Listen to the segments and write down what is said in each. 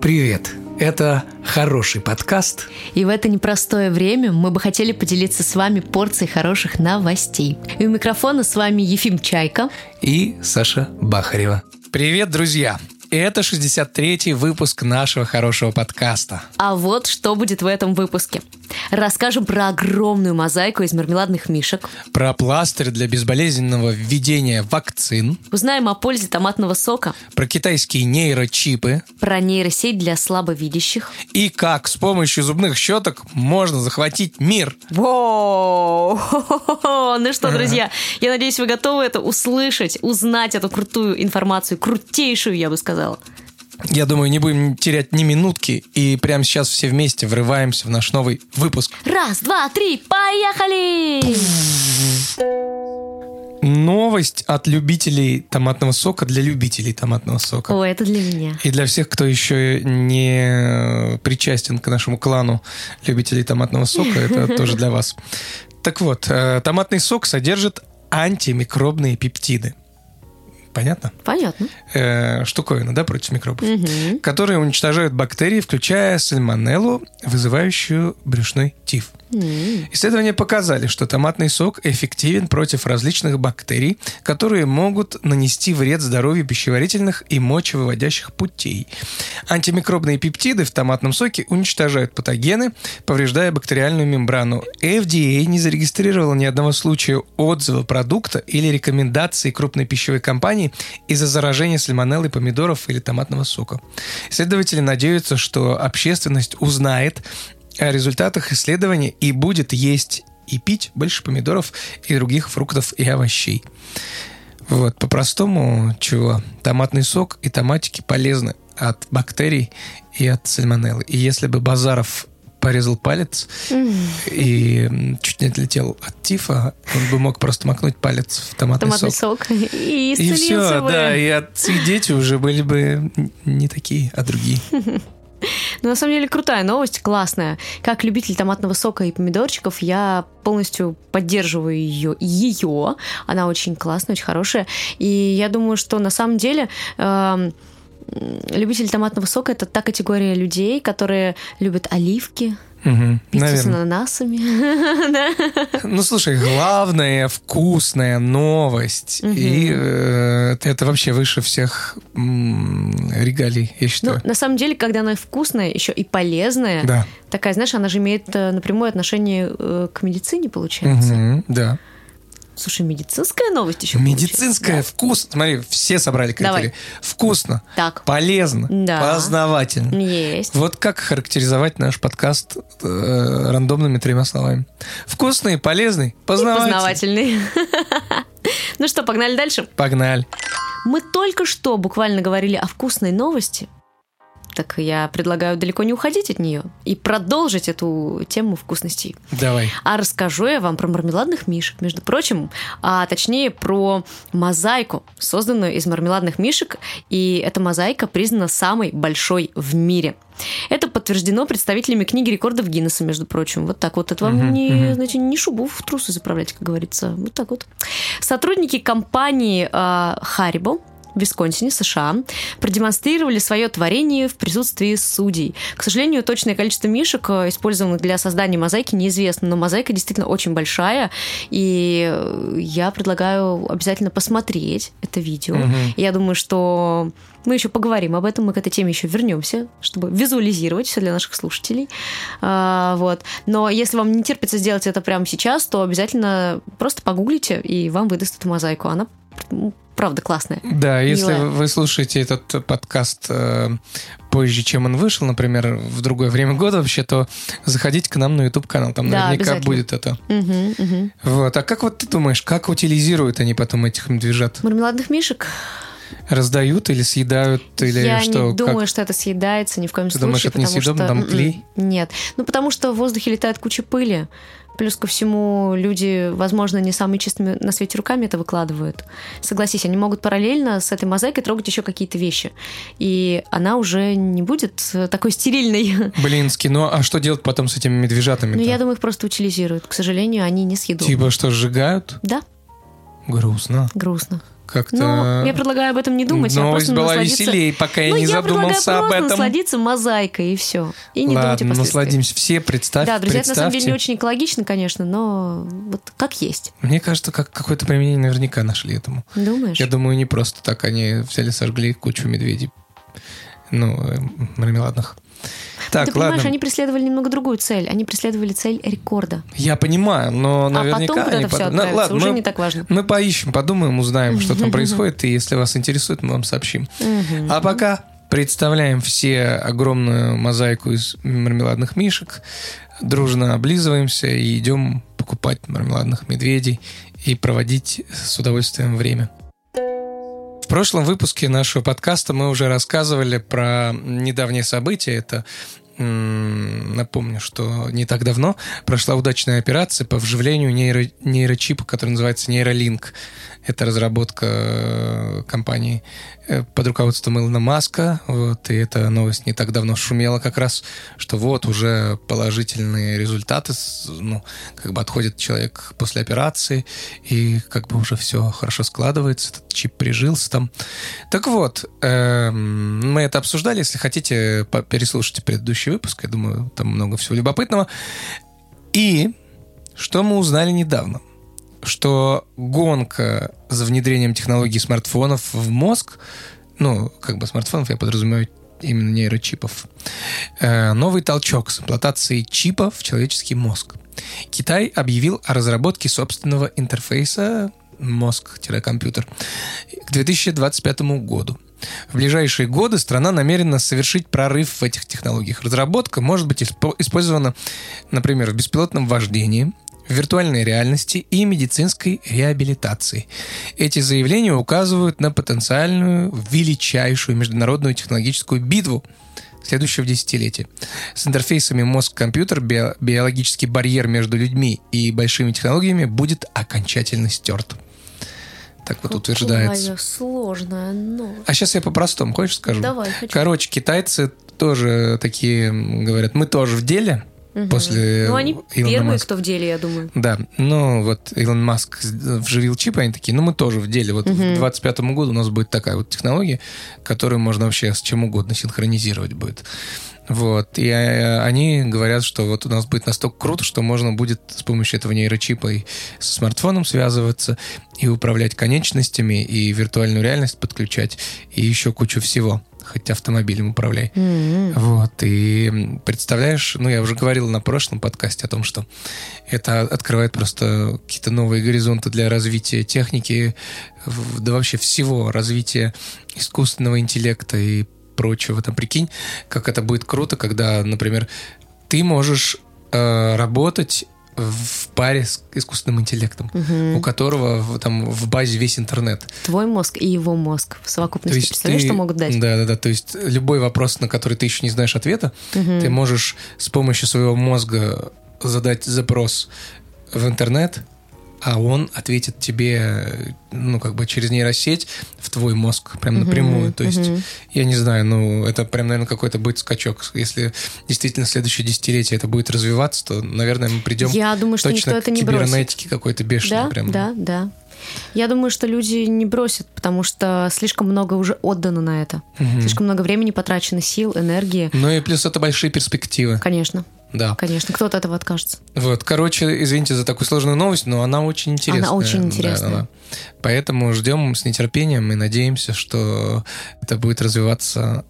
Привет! Это хороший подкаст. И в это непростое время мы бы хотели поделиться с вами порцией хороших новостей. И у микрофона с вами Ефим Чайка и Саша Бахарева. Привет, друзья! Это 63-й выпуск нашего хорошего подкаста. А вот что будет в этом выпуске. Расскажем про огромную мозаику из мармеладных мишек. Про пластырь для безболезненного введения вакцин. Узнаем о пользе томатного сока. Про китайские нейрочипы. Про нейросеть для слабовидящих. И как с помощью зубных щеток можно захватить мир. Воу! Ну что, друзья, я надеюсь, вы готовы это услышать, узнать эту крутую информацию, крутейшую, я бы сказала сказала. Я думаю, не будем терять ни минутки, и прямо сейчас все вместе врываемся в наш новый выпуск. Раз, два, три, поехали! Новость от любителей томатного сока для любителей томатного сока. О, это для меня. И для всех, кто еще не причастен к нашему клану любителей томатного сока, это тоже для вас. Так вот, э, томатный сок содержит антимикробные пептиды. Понятно? Понятно. Э, штуковина, да, против микробов, угу. которые уничтожают бактерии, включая сальмонеллу, вызывающую брюшной тиф. Исследования показали, что томатный сок эффективен против различных бактерий, которые могут нанести вред здоровью пищеварительных и мочевыводящих путей. Антимикробные пептиды в томатном соке уничтожают патогены, повреждая бактериальную мембрану. FDA не зарегистрировала ни одного случая отзыва продукта или рекомендации крупной пищевой компании из-за заражения сальмонеллой помидоров или томатного сока. Исследователи надеются, что общественность узнает о результатах исследования и будет есть и пить больше помидоров и других фруктов и овощей. Вот, по-простому, чего? Томатный сок и томатики полезны от бактерий и от сальмонеллы. И если бы Базаров порезал палец и чуть не отлетел от тифа, он бы мог просто макнуть палец в томатный, томатный сок. сок. И, и все, бы. да, и отцы и дети уже были бы не такие, а другие. Ну, на самом деле, крутая новость, классная. Как любитель томатного сока и помидорчиков, я полностью поддерживаю ее. Ее. Она очень классная, очень хорошая. И я думаю, что на самом деле... Э, любитель томатного сока это та категория людей, которые любят оливки, Угу, Пиццу с ананасами. Ну, слушай, главная вкусная новость. Угу. И э, это вообще выше всех м, регалий, я считаю. Ну, на самом деле, когда она вкусная, еще и полезная, да. такая, знаешь, она же имеет э, напрямую отношение э, к медицине, получается. Угу, да. Слушай, медицинская новость еще Медицинская, да? вкусно. Смотри, все собрали критерии. Давай. Вкусно, так. полезно, да. познавательно. Есть. Вот как характеризовать наш подкаст э, рандомными тремя словами. Вкусный, полезный, познавательный. И познавательный. Ну что, погнали дальше? Погнали. Мы только что буквально говорили о вкусной новости – так я предлагаю далеко не уходить от нее и продолжить эту тему вкусностей. Давай. А расскажу я вам про мармеладных мишек, между прочим, а точнее про мозаику, созданную из мармеладных мишек, и эта мозаика признана самой большой в мире. Это подтверждено представителями книги рекордов Гиннесса, между прочим. Вот так вот. Это вам uh-huh, не, uh-huh. знаете, не шубу в трусы заправлять, как говорится. Вот так вот. Сотрудники компании э, Haribo в Висконсине, США, продемонстрировали свое творение в присутствии судей. К сожалению, точное количество мишек, э, использованных для создания мозаики, неизвестно, но мозаика действительно очень большая, и э, я предлагаю обязательно посмотреть это видео. Угу. Я думаю, что мы еще поговорим об этом, мы к этой теме еще вернемся, чтобы визуализировать все для наших слушателей. А, вот. Но если вам не терпится сделать это прямо сейчас, то обязательно просто погуглите, и вам выдаст эту мозаику. Она правда классная. Да, если Милая. вы слушаете этот подкаст э, позже, чем он вышел, например, в другое время года вообще, то заходите к нам на YouTube канал, там да, наверняка будет это. Угу, угу. Вот. А как вот ты думаешь, как утилизируют они потом этих медвежат? Мармеладных мишек? Раздают или съедают, или Я что? не думаю, как? что это съедается ни в коем Ты случае. думаешь, это несъедобно, что... там клей? М-м, нет. Ну, потому что в воздухе летает куча пыли. Плюс ко всему, люди, возможно, не самыми чистыми на свете руками это выкладывают. Согласись, они могут параллельно с этой мозаикой трогать еще какие-то вещи. И она уже не будет такой стерильной. Блински, ну а что делать потом с этими медвежатами? Ну, я думаю, их просто утилизируют. К сожалению, они не съедобны. Типа что, сжигают? Да. Грустно. Грустно. Как-то... Ну, я предлагаю об этом не думать, а Новость просто была насладиться- веселее, пока я ну, не я задумался предлагаю об просто этом. насладиться мозаикой и все. И не думать о Ладно, насладимся все, представь, Да, друзья, это на самом деле не представьте. очень экологично, конечно, но вот как есть. Мне кажется, как какое-то применение наверняка нашли этому. Думаешь? Я думаю, не просто так они взяли, сожгли кучу медведей. Ну, э, мармеладных. Так, Ты понимаешь, ладно. они преследовали немного другую цель. Они преследовали цель рекорда. Я понимаю, но а наверняка потом, когда они это все Ну, отправится, ладно, уже мы, не так важно. мы поищем, подумаем, узнаем, что там происходит, и если вас интересует, мы вам сообщим. А пока представляем все огромную мозаику из мармеладных мишек, дружно облизываемся и идем покупать мармеладных медведей и проводить с удовольствием время. Прошлом выпуске нашего подкаста мы уже рассказывали про недавнее событие. Это напомню, что не так давно прошла удачная операция по вживлению нейро- нейрочипа, который называется нейролинк. Это разработка э, компании э, под руководством Илона Маска. Вот, и эта новость не так давно шумела как раз, что вот уже положительные результаты, ну, как бы отходит человек после операции, и как бы уже все хорошо складывается, этот чип прижился там. Так вот, эм, мы это обсуждали, если хотите, переслушайте предыдущий выпуск, я думаю, там много всего любопытного. И что мы узнали недавно? Что гонка за внедрением технологий смартфонов в мозг, ну, как бы смартфонов, я подразумеваю именно нейрочипов, э, новый толчок с имплантацией чипа в человеческий мозг. Китай объявил о разработке собственного интерфейса мозг-компьютер к 2025 году. В ближайшие годы страна намерена совершить прорыв в этих технологиях. Разработка может быть испо- использована, например, в беспилотном вождении, в виртуальной реальности и медицинской реабилитации. Эти заявления указывают на потенциальную величайшую международную технологическую битву следующего десятилетия. С интерфейсами мозг-компьютер био- биологический барьер между людьми и большими технологиями будет окончательно стерт. Так вот утверждается. Какая сложная новость. А сейчас я по-простому, хочешь скажу? Давай, хочу. Короче, китайцы тоже такие говорят, мы тоже в деле Мгм. после Ну, они Илона первые, Маска. кто в деле, я думаю. Да, ну вот Илон Маск вживил чип, они такие, ну мы тоже в деле. Вот Мгм. к 25 году у нас будет такая вот технология, которую можно вообще с чем угодно синхронизировать будет. Вот. И э, они говорят, что вот у нас будет настолько круто, что можно будет с помощью этого нейрочипа и со смартфоном связываться, и управлять конечностями, и виртуальную реальность подключать, и еще кучу всего. Хоть автомобилем управляй. М-м. Вот, и представляешь, ну, я уже говорил на прошлом подкасте о том, что это открывает просто какие-то новые горизонты для развития техники, да вообще всего, развития искусственного интеллекта и прочего. Там прикинь, как это будет круто, когда, например, ты можешь э, работать в паре с искусственным интеллектом, Мгм. у которого в- там в базе весь интернет. Твой мозг и его мозг в совокупности. Представляешь, что могут дать? Да, да, да. То есть любой вопрос, на который ты еще не знаешь ответа, Мгм. ты можешь с помощью своего мозга задать запрос в интернет, а он ответит тебе, ну, как бы через нейросеть в твой мозг, прям напрямую. То есть, мгм. я не знаю, ну, это прям, наверное, какой-то будет скачок. Если действительно следующее десятилетие это будет развиваться, то, наверное, мы придем Я думаю, что никто точно это к не кибернетике какой-то бешеной. Да, прям. да, да. Я думаю, что люди не бросят, потому что слишком много уже отдано на это. Мгм. Слишком много времени потрачено, сил, энергии. Ну и плюс это большие перспективы. Конечно, Да. конечно. Кто от этого откажется? Вот, короче, извините за такую сложную новость, но она очень интересная. Она очень интересная. да. Поэтому ждем с нетерпением и надеемся, что это будет развиваться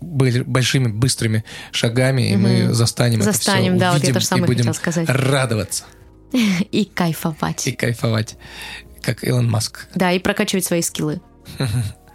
большими быстрыми шагами, и мы застанем, Застанем, это все, да, вот я увидим тоже самое и будем сказать. радоваться И кайфовать. и кайфовать, как Илон Маск. Да, и прокачивать свои скиллы.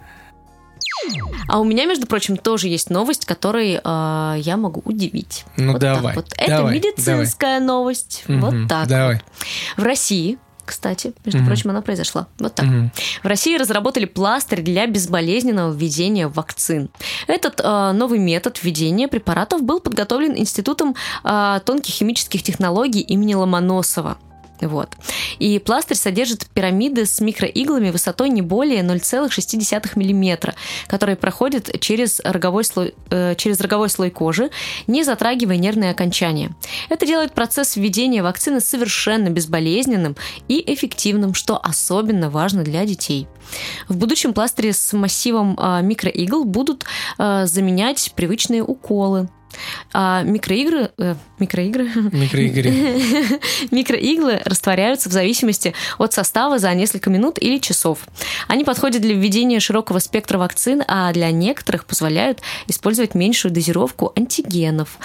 А у меня, между прочим, тоже есть новость, которой э, я могу удивить. Ну вот давай, вот. Это давай, медицинская новость. Мгм, Вот так. Давай. вот. В России, кстати, между Мгм. прочим, она произошла. Вот так. Мгм. В России разработали пластырь для безболезненного введения вакцин. Этот э, новый метод введения препаратов был подготовлен Институтом э, тонких химических технологий имени Ломоносова. Вот. И пластырь содержит пирамиды с микроиглами высотой не более 0,6 мм, которые проходят через роговой, слой, э, через роговой слой кожи, не затрагивая нервные окончания. Это делает процесс введения вакцины совершенно безболезненным и эффективным, что особенно важно для детей. В будущем пластыри с массивом э, микроигл будут э, заменять привычные уколы. А микроигры, э, микроигры, Микроигры. микроиглы растворяются в зависимости от состава за несколько минут или часов. Они подходят для введения широкого спектра вакцин, а для некоторых позволяют использовать меньшую дозировку антигенов,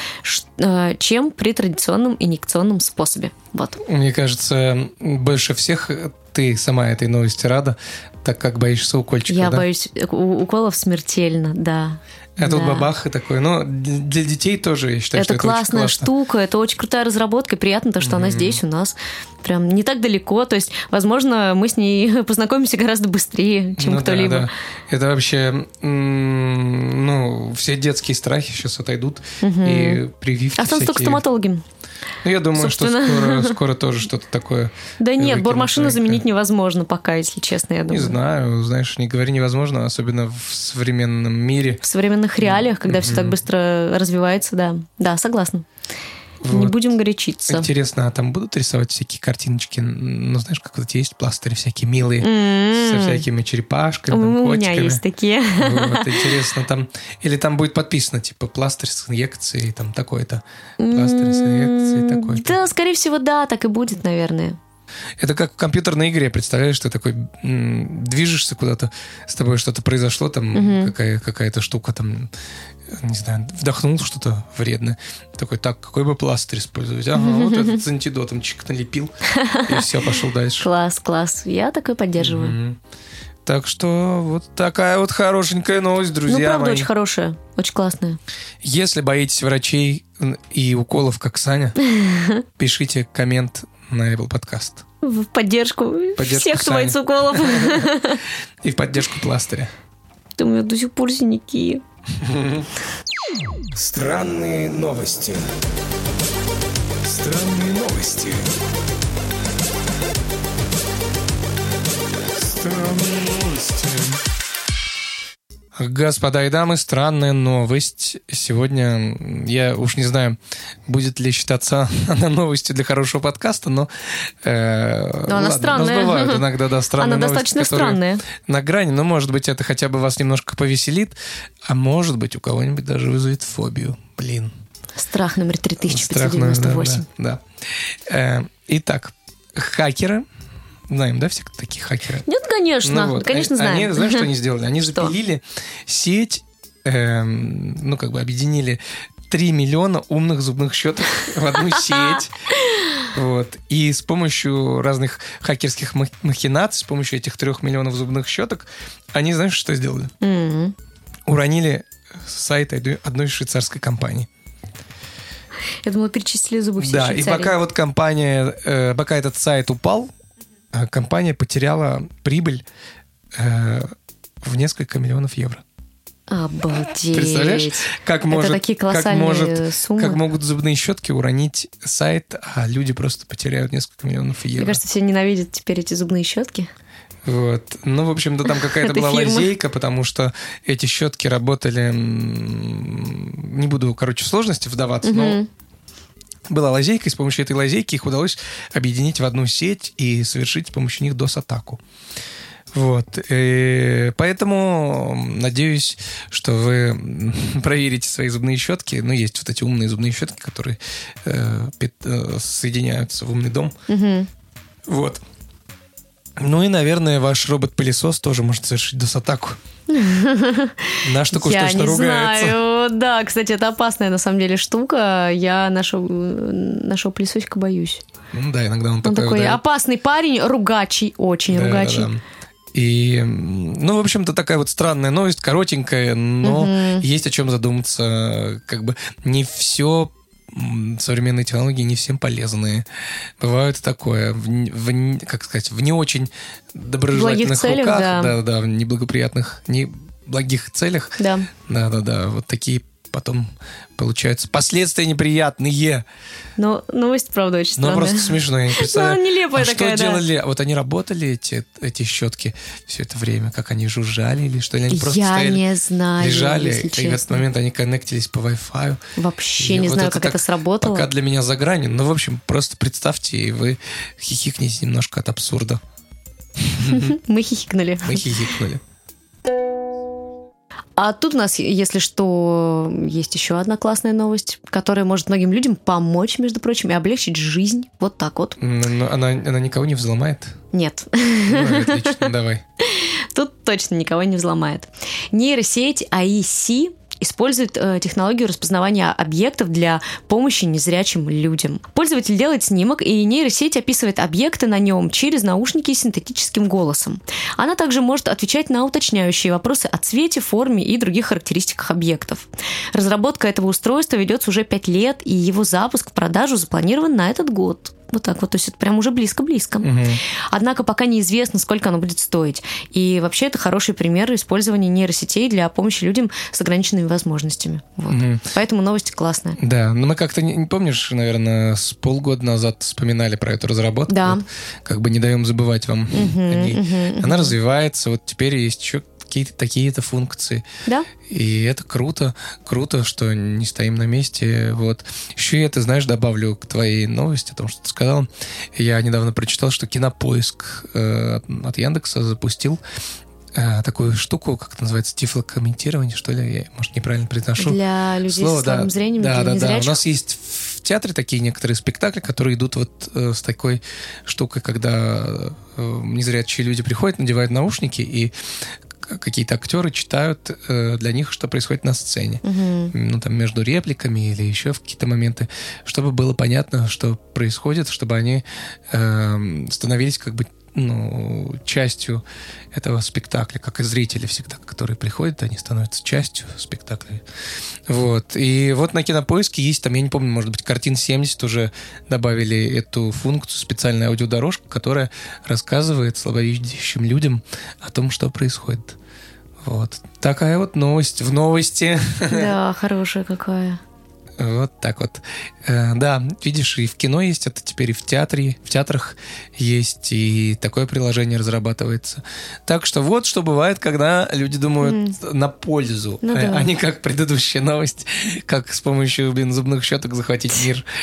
э, чем при традиционном инъекционном способе. Вот. Мне кажется, больше всех ты сама этой новости рада, так как боишься укольчика, Я да? боюсь у- уколов смертельно, да. А тут Да. бабах и такой. Ну, для детей тоже, я считаю, это что это очень классная штука, это очень крутая разработка, и приятно то, что она здесь у нас прям не так далеко, то есть, возможно, мы с ней познакомимся гораздо быстрее, чем Ну да, кто-либо. да. Это вообще, ну, все детские страхи сейчас отойдут. И прививки Осталось только всякие. стоматологи. Ну, я думаю, что Собственно. скоро, скоро тоже что-то такое. Да нет, бормашину заменить невозможно пока, если честно, я Не думаю. знаю, знаешь, не говори невозможно, особенно в современном мире. В современных реалиях, когда все так быстро развивается, да. Да, согласна. Не Вот. будем горячиться. Интересно, а там будут рисовать всякие картиночки? Ну, знаешь, как вот есть пластыри всякие милые, со М. всякими черепашками, там, У меня есть такие. Вот, интересно, там... Или там будет подписано, типа, пластырь с инъекцией, там, такое-то. Пластырь с инъекцией, М, такое-то. Да, скорее всего, да, так и будет, наверное. Это как в компьютерной игре, представляешь, ты такой м, движешься куда-то, с тобой что-то произошло, там Мгм. какая, какая-то штука, там, не знаю, вдохнул что-то вредное. Такой, так, какой бы пластырь использовать? Ага, вот этот с антидотом чик налепил, и все, пошел дальше. Класс, класс. Я такой поддерживаю. Так что вот такая вот хорошенькая новость, Ну, друзья правда, мои. очень хорошая, очень классная. Если боитесь врачей и уколов, как Саня, пишите коммент на Apple Podcast. В поддержку, Поддержку всех, кто боится уколов. И в поддержку пластыря. Да у меня до сих пор синяки. Странные новости. Странные новости. Странные новости. Господа и дамы, странная новость. Сегодня, я уж не знаю, будет ли считаться она новостью для хорошего подкаста, но... э, она ладно, странная. но бывают иногда, да, странные Она новости, достаточно странная. На грани, но, может быть, это хотя бы вас немножко повеселит, а может быть, у кого-нибудь даже вызовет фобию. Блин. Страх номер Страх, 3598. Да, да. Э, Итак, хакеры, знаем, да, все такие хакеры? Нет, конечно, Ну вот, конечно, они, знаем. Они, знаешь, что они сделали? Они Что? запилили сеть, эм, ну, как бы объединили 3 миллиона умных зубных щеток в одну сеть. Вот. И с помощью разных хакерских мах- махинаций, с помощью этих трех миллионов зубных щеток, они, знаешь, что сделали? Уронили сайт одной- швейцарской компании. Я думала, перечислили зубы все Да, и пока вот компания, э, пока этот сайт упал, компания потеряла прибыль э, в несколько миллионов евро. Обалдеть. Представляешь, как может, такие как может, суммы. как могут зубные щетки уронить сайт, а люди просто потеряют несколько миллионов евро. Мне кажется, все ненавидят теперь эти зубные щетки. Вот. Ну, в общем-то, там какая-то была фирмы. лазейка, потому что эти щетки работали... Не буду, короче, в сложности вдаваться, но Мгм. Была лазейка, и с помощью этой лазейки их удалось объединить в одну сеть и совершить с помощью них DOS-атаку. Вот. И поэтому надеюсь, что вы проверите свои зубные щетки. Ну, есть вот эти умные зубные щетки, которые э, пит- э, соединяются в умный дом. Мгм. Вот. Ну и, наверное, ваш робот-пылесос тоже может совершить DOS-атаку. Наш так уж точно ругается. знаю. Да, кстати, это опасная на самом деле штука. Я нашего, нашего пылесосика боюсь. Ну да, иногда он, Он такой такой опасный парень, ругачий, очень Да, ругачий. да, да. И, ну, в общем-то, такая вот странная новость, коротенькая, но Мгм. есть о чем задуматься. Как бы не все современные технологии не всем полезны. Бывает и такое, в, в как сказать, в не очень доброжелательных целях, руках, да. да, да, в неблагоприятных, не благих целях. Да. Да, да, да. Вот такие потом получаются последствия неприятные. Но новость, правда, очень Ну, странная. просто смешно, я не представляю. Ну, нелепая а такая, что да. делали? Вот они работали, эти, эти щетки, все это время? Как они жужжали? Или что? Или они просто Я стояли, не знаю, лежали, и в этот честно. момент они коннектились по Wi-Fi. Вообще И не вот знаю, как так это сработало. Пока для меня за гранью. Ну, в общем, просто представьте, и вы хихикните немножко от абсурда. Мы хихикнули. Мы хихикнули. А тут у нас, если что, есть еще одна классная новость, которая может многим людям помочь, между прочим, и облегчить жизнь. Вот так вот. Но она, она никого не взломает? Нет. Ну, отлично, давай. Тут точно никого не взломает. Нейросеть AIC использует э, технологию распознавания объектов для помощи незрячим людям. Пользователь делает снимок, и нейросеть описывает объекты на нем через наушники синтетическим голосом. Она также может отвечать на уточняющие вопросы о цвете, форме и других характеристиках объектов. Разработка этого устройства ведется уже 5 лет, и его запуск в продажу запланирован на этот год. Вот так вот, то есть это прям уже близко-близко. Однако пока неизвестно, сколько оно будет стоить. И вообще это хороший пример использования нейросетей для помощи людям с ограниченными возможностми. Вот. Поэтому новость классная. Да, но мы как-то, не, помнишь, наверное, с полгода назад вспоминали про эту разработку. Да. Вот как бы не даем забывать вам о ней. Она развивается, вот теперь есть еще какие-то такие-то функции. Да? И это круто, круто, что не стоим на месте. Вот. Еще я, ты знаешь, добавлю к твоей новости, о том, что ты сказал. Я недавно прочитал, что Кинопоиск э, от- Яндекса запустил э, такую штуку, как это называется, тифлокомментирование, что ли, я, может, неправильно произношу. Для людей Слово, с слабым да. зрением, да, для да, да. У нас есть в театре такие некоторые спектакли, которые идут вот э, с такой штукой, когда э, незрячие люди приходят, надевают наушники, и какие-то актеры читают э, для них, что происходит на сцене. Ну, там, между репликами или еще в какие-то моменты, чтобы было понятно, что происходит, чтобы они эм, становились как бы ну, частью этого спектакля, как и зрители всегда, которые приходят, они становятся частью спектакля. Вот. И вот на Кинопоиске есть, там, я не помню, может быть, картин 70 уже добавили эту функцию, специальную аудиодорожку, которая рассказывает слабовидящим людям о том, что происходит. Вот. Такая вот новость в новости. Да, хорошая какая. Вот так вот. Э, Да, видишь, и в кино есть это теперь, и в театре, в театрах есть, и такое приложение разрабатывается. Так что вот что бывает, когда люди думают на пользу, Ну а да. а не как предыдущая новость, как с помощью, блин, зубных щеток захватить мир.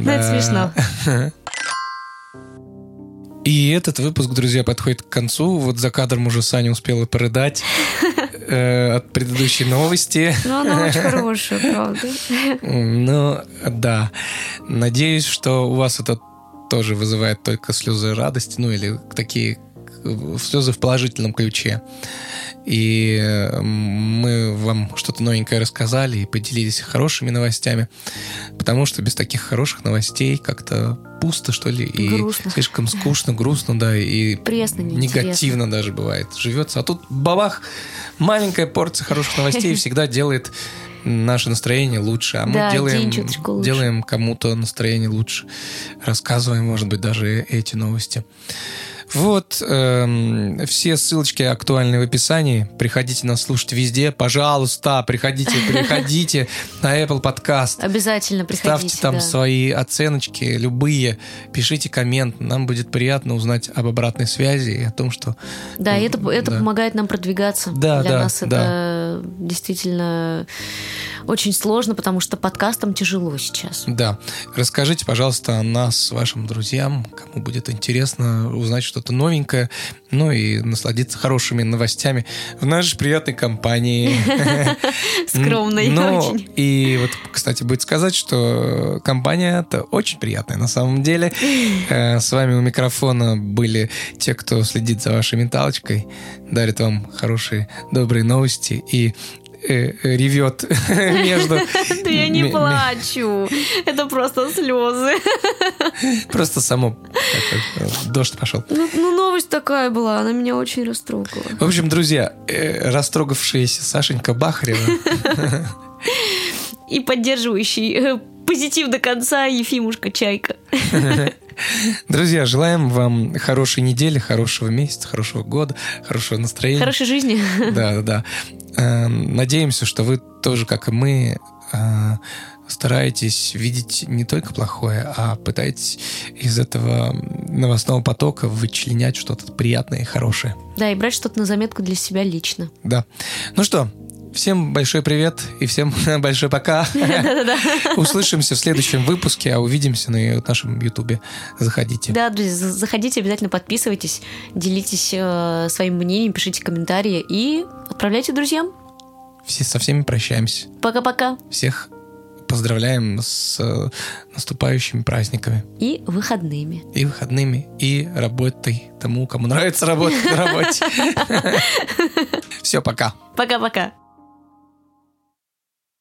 Ну, это смешно. И этот выпуск, друзья, подходит к концу. Вот за кадром уже Саня успела порыдать э, от предыдущей новости. Ну, она очень хорошая, правда. Ну, да. Надеюсь, что у вас это тоже вызывает только слезы радости, ну или такие слезы в положительном ключе. И э, мы вам что-то новенькое рассказали и поделились хорошими новостями, потому что без таких хороших новостей как-то пусто, что ли, и Грустно. слишком скучно, грустно, да, и Пресно, негативно даже бывает живется. А тут бабах, маленькая порция хороших новостей всегда делает наше настроение лучше, а мы Да, делаем, лучше. делаем кому-то настроение лучше, рассказываем, может быть, даже эти новости. Вот, эм, все ссылочки актуальны в описании. Приходите нас слушать везде. Пожалуйста, приходите, приходите на Apple Podcast. Обязательно приходите. Ставьте там да. свои оценочки, любые. Пишите коммент. Нам будет приятно узнать об обратной связи и о том, что... Да, и это, это Да. помогает нам продвигаться. Да, Для да, нас это действительно очень сложно, потому что подкастам тяжело сейчас. Да. Расскажите, пожалуйста, о нас вашим друзьям, кому будет интересно узнать что-то новенькое, ну и насладиться хорошими новостями в нашей приятной компании. Скромной Ну, очень. И вот, кстати, будет сказать, что компания это очень приятная на самом деле. Э, С вами у микрофона были те, кто следит за вашей менталочкой, дарит вам хорошие, добрые новости и ревет между... Да я не плачу. Это просто слезы. Просто само э, дождь пошел. Ну, ну, новость такая была, она меня очень растрогала. В общем, друзья, э, растрогавшаяся Сашенька Бахарева И поддерживающий э, позитив до конца Ефимушка Чайка. Друзья, желаем вам хорошей недели, хорошего месяца, хорошего года, хорошего настроения. Хорошей жизни. Да, да, да. Э, Надеемся, что вы тоже, как и мы, э, стараетесь видеть не только плохое, а пытаетесь из этого новостного потока вычленять что-то приятное и хорошее. Да, и брать что-то на заметку для себя лично. Да. Ну что, всем большой привет и всем большой пока. Услышимся в следующем выпуске, а увидимся на нашем ютубе. Заходите. Да, друзья, за- заходите, обязательно подписывайтесь, делитесь э, своим мнением, пишите комментарии и отправляйте друзьям. Все, со всеми прощаемся. Пока-пока. Всех поздравляем с э, наступающими праздниками. И выходными. И выходными, и работой тому, кому нравится работать на работе. Все, пока. Пока-пока.